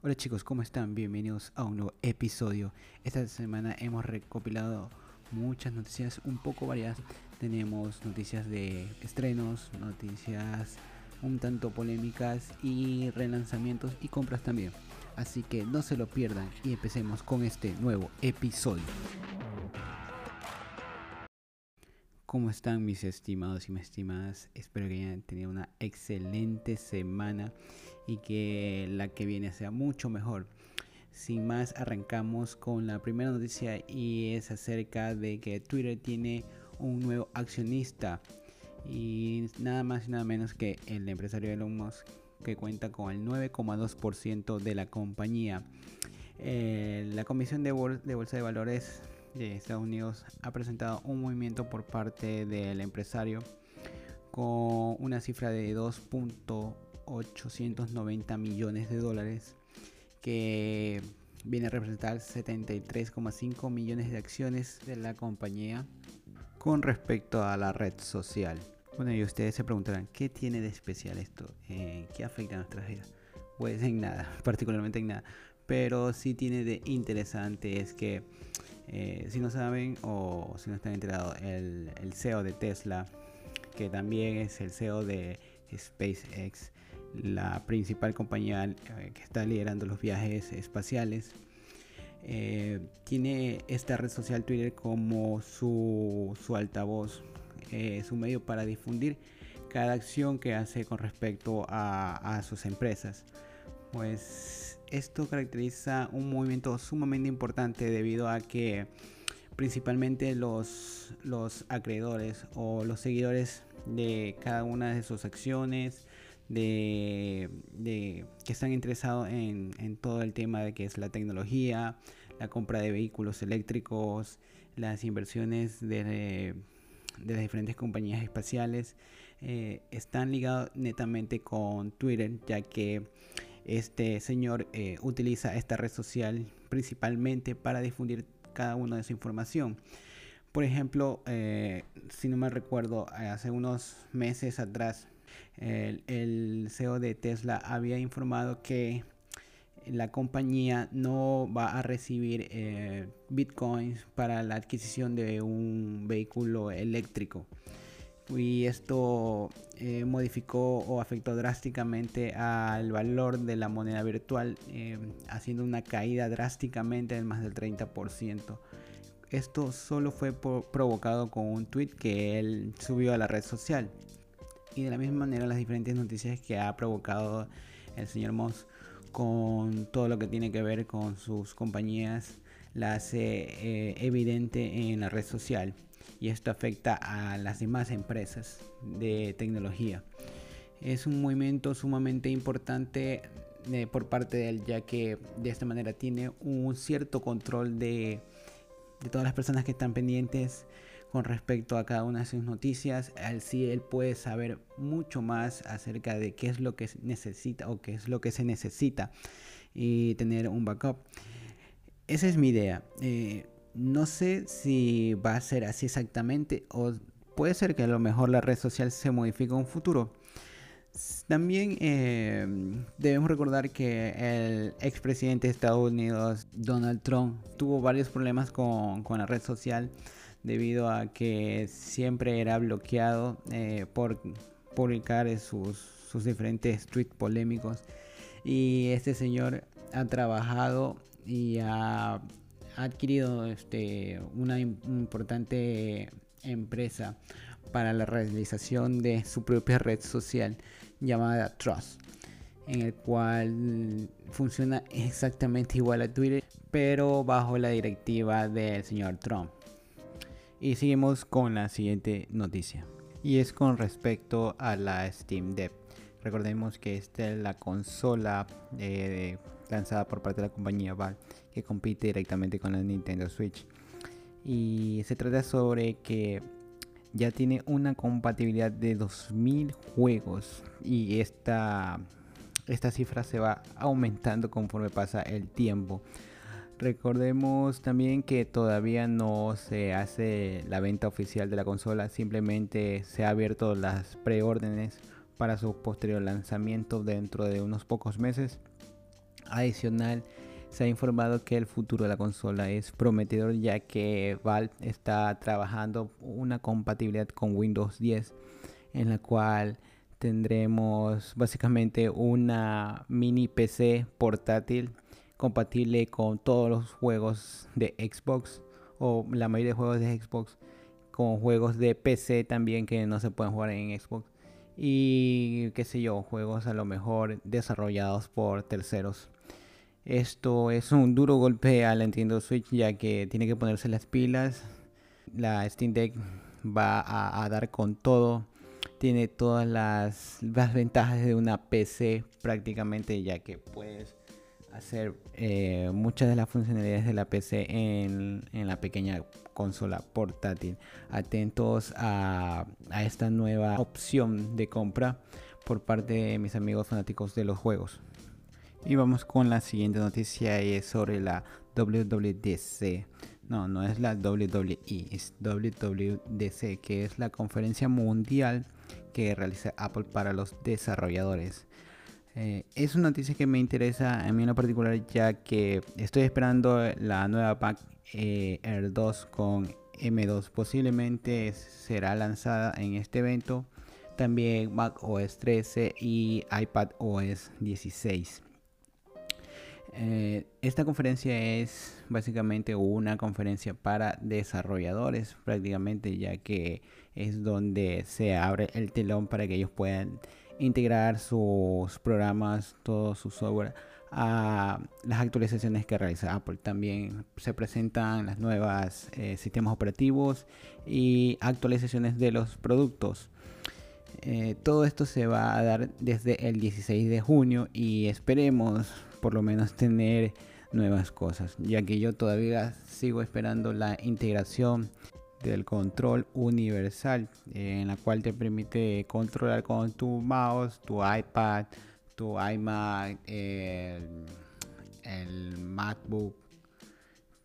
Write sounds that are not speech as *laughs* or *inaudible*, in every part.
Hola chicos, ¿cómo están? Bienvenidos a un nuevo episodio. Esta semana hemos recopilado muchas noticias un poco variadas. Tenemos noticias de estrenos, noticias un tanto polémicas y relanzamientos y compras también. Así que no se lo pierdan y empecemos con este nuevo episodio. ¿Cómo están mis estimados y mis estimadas? Espero que hayan tenido una excelente semana y que la que viene sea mucho mejor. Sin más, arrancamos con la primera noticia y es acerca de que Twitter tiene un nuevo accionista y nada más y nada menos que el empresario Elon Musk que cuenta con el 9,2% de la compañía. Eh, la Comisión de, de Bolsa de Valores de Estados Unidos ha presentado un movimiento por parte del empresario con una cifra de 2.890 millones de dólares que viene a representar 73,5 millones de acciones de la compañía con respecto a la red social. Bueno, y ustedes se preguntarán, ¿qué tiene de especial esto? Eh, ¿Qué afecta a nuestras vidas? Pues en nada, *laughs* particularmente en nada. Pero sí tiene de interesante es que eh, si no saben o si no están enterados, el, CEO de Tesla, que también es el CEO de SpaceX, la principal compañía eh, que está liderando los viajes espaciales, eh, tiene esta red social Twitter como su, su altavoz, su medio para difundir cada acción que hace con respecto a, a sus empresas. Pues esto caracteriza un movimiento sumamente importante debido a que principalmente los, los acreedores o los seguidores de cada una de sus acciones, de, que están interesados en, todo el tema de que es la tecnología, la compra de vehículos eléctricos, las inversiones de, las diferentes compañías espaciales, eh, están ligados netamente con Twitter, ya que este señor eh, utiliza esta red social principalmente para difundir cada una de su información. Por ejemplo, eh, si no me recuerdo, hace unos meses atrás, el, CEO de Tesla había informado que la compañía no va a recibir eh, bitcoins para la adquisición de un vehículo eléctrico y esto eh, modificó o afectó drásticamente al valor de la moneda virtual, eh, haciendo una caída drásticamente de más del 30%. Esto solo fue provocado con un tweet que él subió a la red social. Y de la misma manera las diferentes noticias que ha provocado el señor Moss con todo lo que tiene que ver con sus compañías la hace eh, evidente en la red social y esto afecta a las demás empresas de tecnología. Es un movimiento sumamente importante eh, por parte de él ya que de esta manera tiene un cierto control de, de todas las personas que están pendientes con respecto a cada una de sus noticias. Así él puede saber mucho más acerca de qué es lo que necesita o qué es lo que se necesita y tener un backup. Esa es mi idea. Eh, no sé si va a ser así exactamente o puede ser que a lo mejor la red social se modifique en un futuro. También em, debemos recordar que el expresidente de Estados Unidos, Donald Trump, tuvo varios problemas con, la red social debido a que siempre era bloqueado eh, por publicar sus, sus diferentes tweets polémicos. Y este señor ha trabajado y ha ha adquirido este, una importante empresa para la realización de su propia red social llamada Trust, en el cual funciona exactamente igual a Twitter, pero bajo la directiva del señor Trump. Y seguimos con la siguiente noticia. Y es con respecto a la Steam Deck. Recordemos que esta es la consola eh, lanzada por parte de la compañía Valve que compite directamente con la Nintendo Switch. Y se trata sobre que ya tiene una compatibilidad de 2000 juegos y esta, esta cifra se va aumentando conforme pasa el tiempo. Recordemos también que todavía no se hace la venta oficial de la consola, simplemente se ha abierto las preórdenes para su posterior lanzamiento dentro de unos pocos meses. Adicional, se ha informado que el futuro de la consola es prometedor ya que Valve está trabajando una compatibilidad con Windows 10 en la cual tendremos básicamente una mini PC portátil compatible con todos los juegos de Xbox o la mayoría de juegos de Xbox con juegos de PC también que no se pueden jugar en Xbox y qué sé yo, juegos a lo mejor desarrollados por terceros. Esto es un duro golpe a la Nintendo Switch ya que tiene que ponerse las pilas. La Steam Deck va a, dar con todo. Tiene todas las, ventajas de una PC prácticamente ya que puedes hacer eh, muchas de las funcionalidades de la PC en, la pequeña consola portátil. Atentos a, a esta nueva opción de compra por parte de mis amigos fanáticos de los juegos. Y vamos con la siguiente noticia es sobre la WWDC. No, no es la WWE, es WWDC, que es la conferencia mundial que realiza Apple para los desarrolladores. Eh, es una noticia que me interesa a mí en lo particular ya que estoy esperando la nueva Mac eh, Air 2 con M2. Posiblemente será lanzada en este evento. También Mac OS 13 y iPad OS 16. Eh, esta conferencia es básicamente una conferencia para desarrolladores prácticamente ya que es donde se abre el telón para que ellos puedan integrar sus programas, todo su software a las actualizaciones que realiza Apple. También se presentan las nuevas eh, sistemas operativos y actualizaciones de los productos. Eh, todo esto se va a dar desde el 16 de junio y esperemos por lo menos tener nuevas cosas, ya que yo todavía sigo esperando la integración del control universal en la cual te permite controlar con tu mouse, tu iPad, tu iMac, el, el MacBook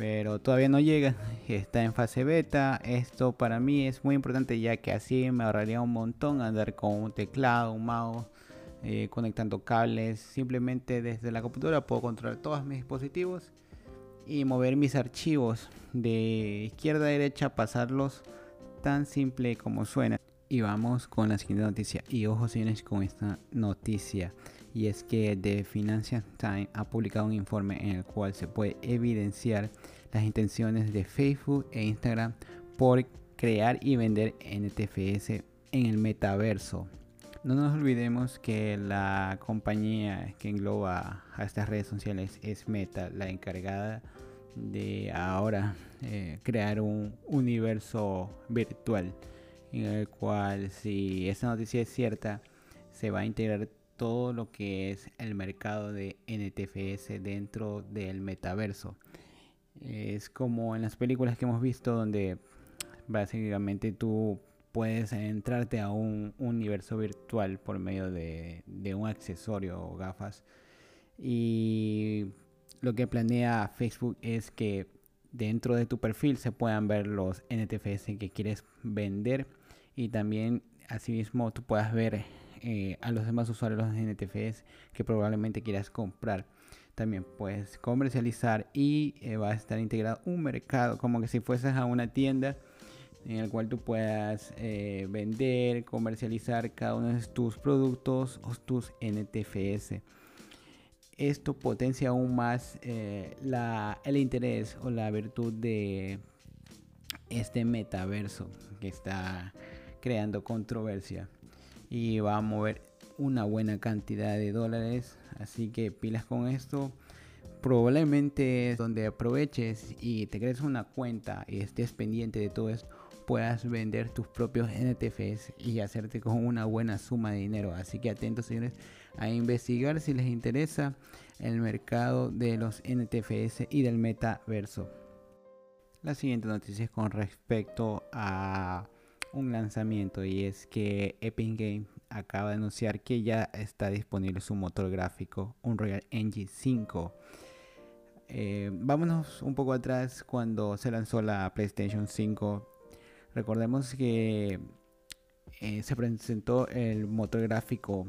pero todavía no llega, está en fase beta. Esto para mí es muy importante ya que así me ahorraría un montón andar con un teclado, un mouse, eh, conectando cables. Simplemente desde la computadora puedo controlar todos mis dispositivos y mover mis archivos de izquierda a derecha, pasarlos tan simple como suena. Y vamos con la siguiente noticia. Y ojo señores con esta noticia y es que The Financial Times ha publicado un informe en el cual se puede evidenciar las intenciones de Facebook e Instagram por crear y vender NTFS en el metaverso. No nos olvidemos que la compañía que engloba a estas redes sociales es Meta, la encargada de ahora eh, crear un universo virtual en el cual si esta noticia es cierta se va a integrar todo lo que es el mercado de NTFS dentro del metaverso. Es como en las películas que hemos visto donde básicamente tú puedes entrarte a un universo virtual por medio de, un accesorio o gafas. Y lo que planea Facebook es que dentro de tu perfil se puedan ver los NTFS que quieres vender y también asimismo tú puedas ver eh, a los demás usuarios de NTFS que probablemente quieras comprar. También puedes comercializar y eh, va a estar integrado un mercado como que si fueses a una tienda en el cual tú puedas eh, vender, comercializar cada uno de tus productos o tus NTFS. Esto potencia aún más el interés o la virtud de este metaverso que está creando controversia y va a mover una buena cantidad de dólares. Así que pilas con esto. Probablemente donde aproveches y te crees una cuenta y estés pendiente de todo esto, puedas vender tus propios NTFs y hacerte con una buena suma de dinero. Así que atentos señores a investigar si les interesa el mercado de los NTFS y del metaverso. La siguiente noticia es con respecto a un lanzamiento y es que Epic Games acaba de anunciar que ya está disponible su motor gráfico Unreal Engine 5. Eh, vámonos un poco atrás cuando se lanzó la PlayStation 5. Recordemos que eh, se presentó el motor gráfico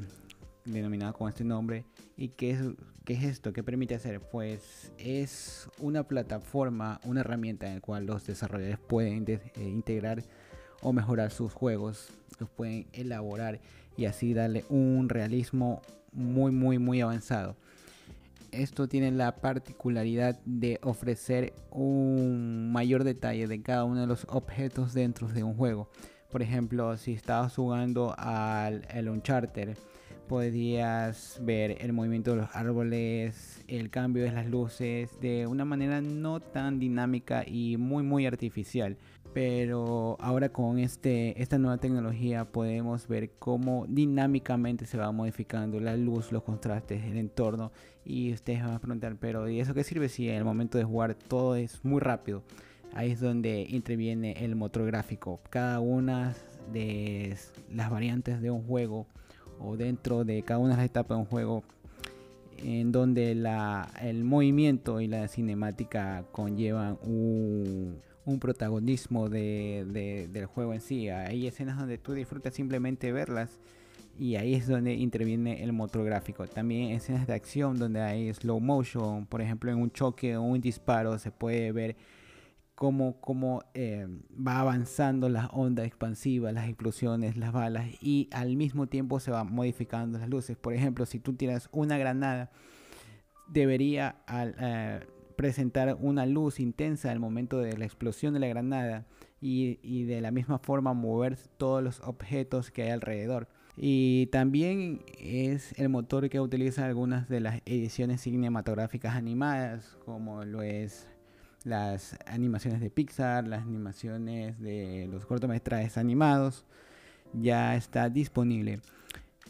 denominado con este nombre. ¿Y qué es, qué es esto? ¿Qué permite hacer? Pues es una plataforma, una herramienta en la cual los desarrolladores pueden eh, integrar o mejorar sus juegos, los pueden elaborar y así darle un realismo muy muy muy avanzado. Esto tiene la particularidad de ofrecer un mayor detalle de cada uno de los objetos dentro de un juego. Por ejemplo, si estabas jugando al el Uncharted, podías ver el movimiento de los árboles, el cambio de las luces de una manera no tan dinámica y muy muy artificial. Pero ahora con este, esta nueva tecnología podemos ver cómo dinámicamente se va modificando la luz, los contrastes, el entorno. Y ustedes van a preguntar, pero ¿y eso qué sirve si en el momento de jugar todo es muy rápido? Ahí es donde interviene el motor gráfico. Cada una de las variantes de un juego o dentro de cada una de las etapas de un juego en donde el movimiento y la cinemática conllevan un, protagonismo del juego en sí. Hay escenas donde tú disfrutas simplemente verlas y ahí es donde interviene el motor gráfico. También escenas de acción donde hay slow motion, por ejemplo en un choque o un disparo se puede ver cómo, eh, va avanzando las ondas expansivas, las explosiones, las balas y al mismo tiempo se van modificando las luces. Por ejemplo, si tú tiras una granada, debería eh, presentar una luz intensa al momento de la explosión de la granada y, de la misma forma mover todos los objetos que hay alrededor. Y también es el motor que utiliza algunas de las ediciones cinematográficas animadas, como lo es las animaciones de Pixar, las animaciones de los cortometrajes animados, ya está disponible.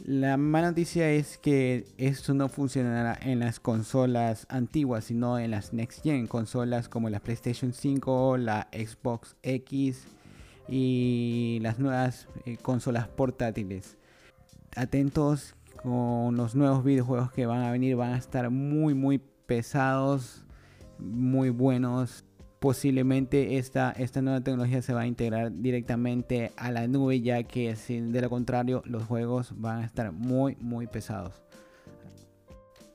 La mala noticia es que esto no funcionará en las consolas antiguas, sino en las Next Gen, consolas como la PlayStation 5, la Xbox X y las nuevas eh, consolas portátiles. Atentos con los nuevos videojuegos que van a venir, van a estar muy muy pesados muy buenos. Posiblemente esta, esta nueva tecnología se va a integrar directamente a la nube, ya que si de lo contrario los juegos van a estar muy, muy pesados.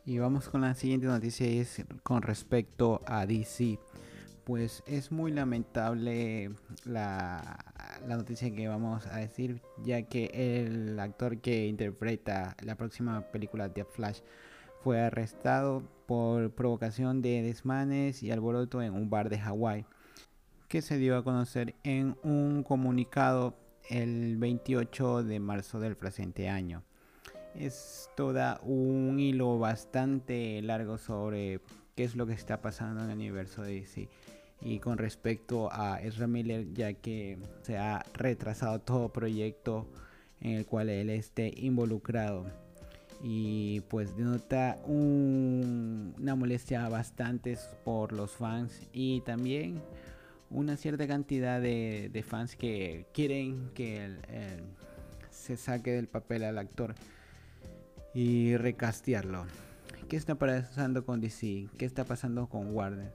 Y vamos con la siguiente noticia, es con respecto a DC. Pues es muy lamentable la, la noticia que vamos a decir, ya que el actor que interpreta la próxima película de Flash fue arrestado por provocación de desmanes y alboroto en un bar de Hawái, que se dio a conocer en un comunicado el 28 de marzo del presente año. Es toda un hilo bastante largo sobre qué es lo que está pasando en el universo de DC. Y con respecto a Ezra Miller, ya que se ha retrasado todo proyecto en el cual él esté involucrado y pues denota una molestia bastante por los fans y también una cierta cantidad de, fans que quieren que se saque del papel al actor y recastearlo. ¿Qué está pasando con DC? ¿Qué está pasando con Warner?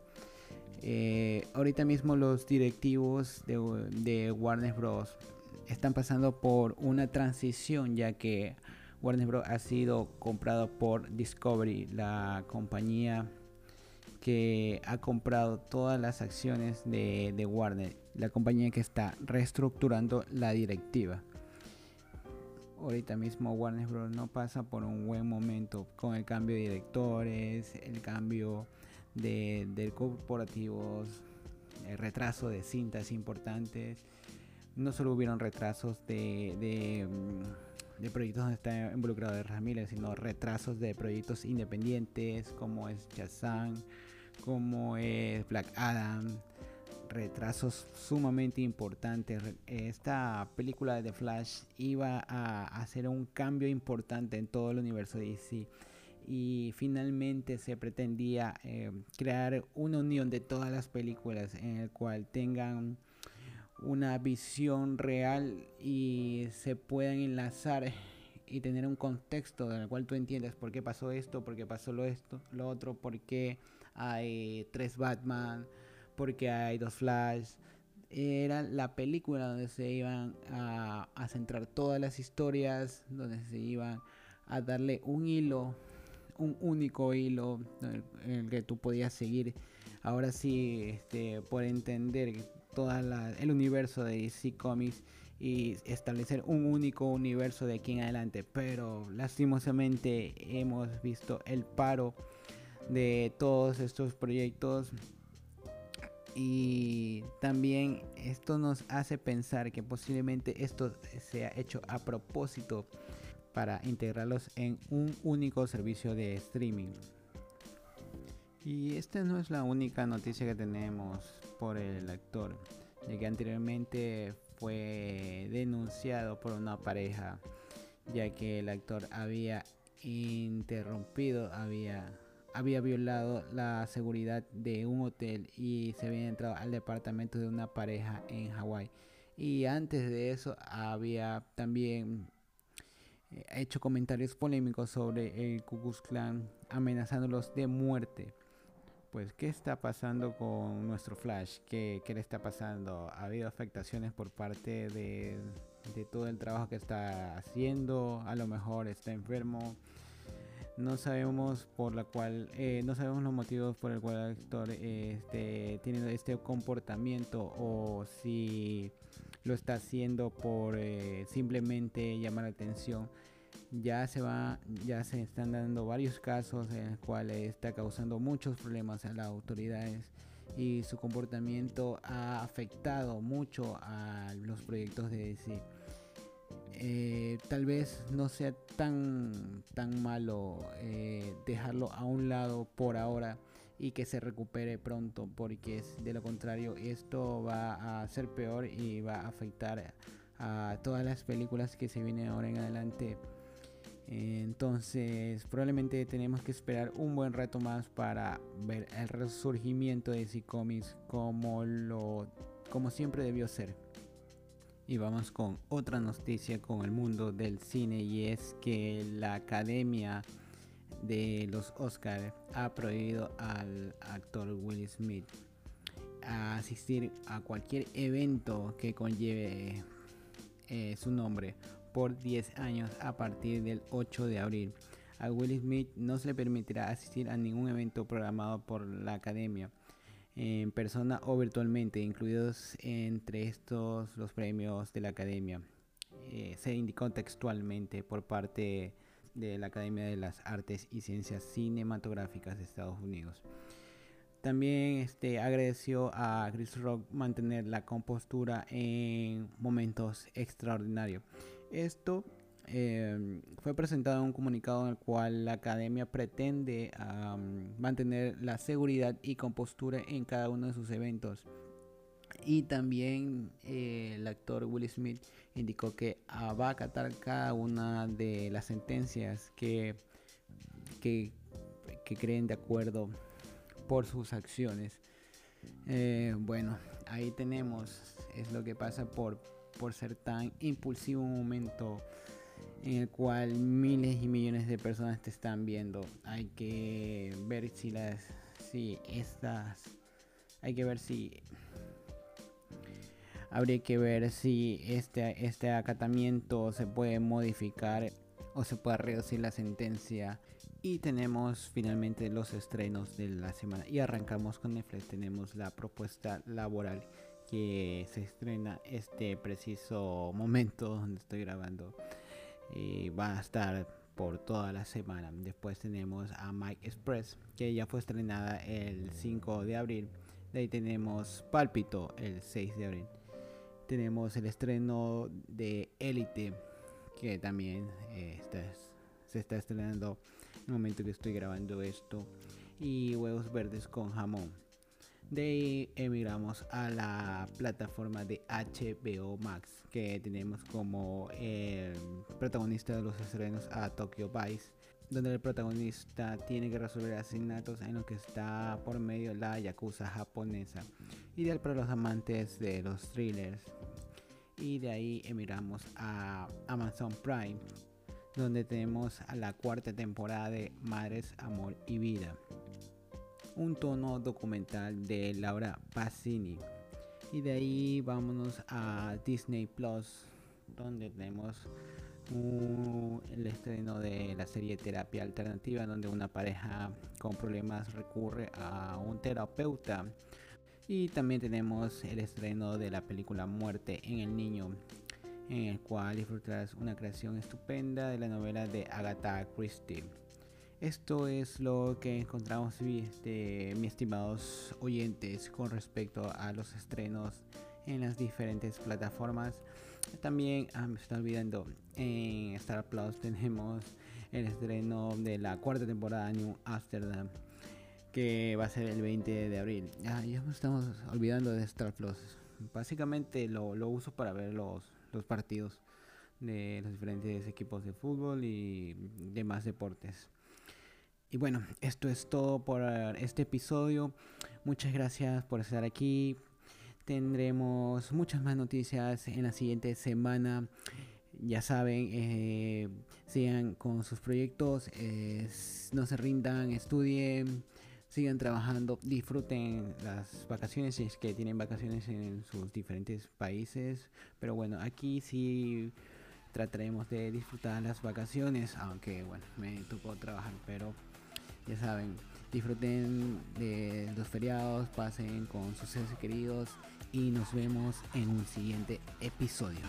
Eh, ahorita mismo los directivos de, de Warner Bros. están pasando por una transición ya que Warner Bros. ha sido comprado por Discovery, la compañía que ha comprado todas las acciones de, Warner, la compañía que está reestructurando la directiva. Ahorita mismo Warner Bros. no pasa por un buen momento con el cambio de directores, el cambio de, corporativos, el retraso de cintas importantes. No solo hubieron retrasos de de proyectos donde está involucrado de Ramírez, sino retrasos de proyectos independientes como es Shazam, como es Black Adam, retrasos sumamente importantes. Esta película de The Flash iba a hacer un cambio importante en todo el universo de DC y finalmente se pretendía eh, crear una unión de todas las películas en el cual tengan una visión real y se puedan enlazar y tener un contexto en el cual tú entiendes por qué pasó esto, por qué pasó lo esto, lo otro, por qué hay tres Batman, por qué hay dos Flash. Era la película donde se iban a, a centrar todas las historias, donde se iban a darle un hilo, un único hilo en el que tú podías seguir. Ahora sí, este, por entender todo el universo de DC Comics y establecer un único universo de aquí en adelante. Pero lastimosamente hemos visto el paro de todos estos proyectos y también esto nos hace pensar que posiblemente esto se ha hecho a propósito para integrarlos en un único servicio de streaming. Y esta no es la única noticia que tenemos por el actor, ya que anteriormente fue denunciado por una pareja, ya que el actor había interrumpido, había había violado la seguridad de un hotel y se había entrado al departamento de una pareja en Hawái. Y antes de eso había también eh, hecho comentarios polémicos sobre el Ku Klux amenazándolos de muerte. Pues, ¿qué está pasando con nuestro Flash? ¿Qué, ¿Qué, le está pasando? ¿Ha habido afectaciones por parte de, de todo el trabajo que está haciendo? A lo mejor está enfermo no sabemos por la cual eh, no sabemos los motivos por el cual el actor este, tiene este comportamiento o si lo está haciendo por eh, simplemente llamar la atención ya se va ya se están dando varios casos en los cuales está causando muchos problemas a las autoridades y su comportamiento ha afectado mucho a los proyectos de DC eh, tal vez no sea tan, tan malo eh, dejarlo a un lado por ahora y que se recupere pronto porque de lo contrario esto va a ser peor y va a afectar a todas las películas que se vienen ahora en adelante entonces probablemente tenemos que esperar un buen rato más para ver el resurgimiento de DC Comics como lo como siempre debió ser. Y vamos con otra noticia con el mundo del cine y es que la Academia de los Oscars ha prohibido al actor Will Smith a asistir a cualquier evento que conlleve eh, su nombre por 10 años a partir del 8 de abril. A Will Smith no se le permitirá asistir a ningún evento programado por la academia en persona o virtualmente, incluidos entre estos los premios de la Academia. Eh, se indicó textualmente por parte de la Academia de las Artes y Ciencias Cinematográficas de Estados Unidos. También este, agradeció a Chris Rock mantener la compostura en momentos extraordinarios. Esto Em, fue presentado un comunicado en el cual la academia pretende mantener la seguridad y compostura en cada uno de sus eventos. Y también eh, el actor Will Smith indicó que ah, va a acatar cada una de las sentencias que, que, creen de acuerdo por sus acciones. Eh, bueno, ahí tenemos, es lo que pasa por, por ser tan impulsivo un momento en el cual miles y millones de personas te están viendo. Hay que ver si las, si estas, hay que ver si habría que ver si este, este acatamiento se puede modificar o se puede reducir la sentencia. Y tenemos finalmente los estrenos de la semana. Y arrancamos con Netflix. Tenemos la propuesta laboral que se estrena este preciso momento donde estoy grabando y va a estar por toda la semana. Después tenemos a Mike Express, que ya fue estrenada el 5 de abril. De ahí tenemos Pálpito el 6 de abril. Tenemos el estreno de Elite, que también eh, se está estrenando en el momento que estoy grabando esto. Y Huevos Verdes con Jamón. De ahí emigramos a la plataforma de HBO Max, que tenemos como el protagonista de los estrenos a Tokyo Vice, donde el protagonista tiene que resolver asesinatos en lo que está por medio la yakuza japonesa, ideal para los amantes de los thrillers. Y de ahí emigramos a Amazon Prime, donde tenemos a la cuarta temporada de Madres, Amor y Vida un tono documental de Laura Pacini. Y de ahí vámonos a Disney Plus, donde tenemos el estreno de la serie Terapia Alternativa, donde una pareja con problemas recurre a un terapeuta. Y también tenemos el estreno de la película Muerte en el Niño, en el cual disfrutarás una creación estupenda de la novela de Agatha Christie. Esto es lo que encontramos, este, mis estimados oyentes, con respecto a los estrenos en las diferentes plataformas. También ah, me está olvidando, en Star Plus tenemos el estreno de la cuarta temporada de New Amsterdam que va a ser el 20 de abril. Ah, ya nos estamos olvidando de Star Plus. Básicamente lo, uso para ver los partidos de los diferentes equipos de fútbol y demás deportes. Y bueno, esto es todo por este episodio. Muchas gracias por estar aquí. Tendremos muchas más noticias en la siguiente semana. Ya saben, eh, sigan con sus proyectos, no se rindan, estudien, sigan trabajando, disfruten las vacaciones si es que tienen vacaciones en sus diferentes países. Pero bueno, aquí sí trataremos de disfrutar las vacaciones, aunque bueno, me tocó trabajar, pero ya saben, disfruten de los feriados, pasen con sus seres queridos y nos vemos en un siguiente episodio.